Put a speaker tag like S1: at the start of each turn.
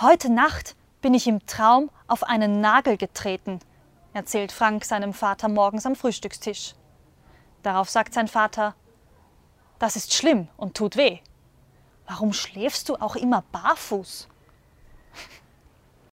S1: Heute Nacht bin ich im Traum auf einen Nagel getreten, erzählt Frank seinem Vater morgens am Frühstückstisch. Darauf sagt sein Vater, das ist schlimm und tut weh. Warum schläfst du auch immer barfuß?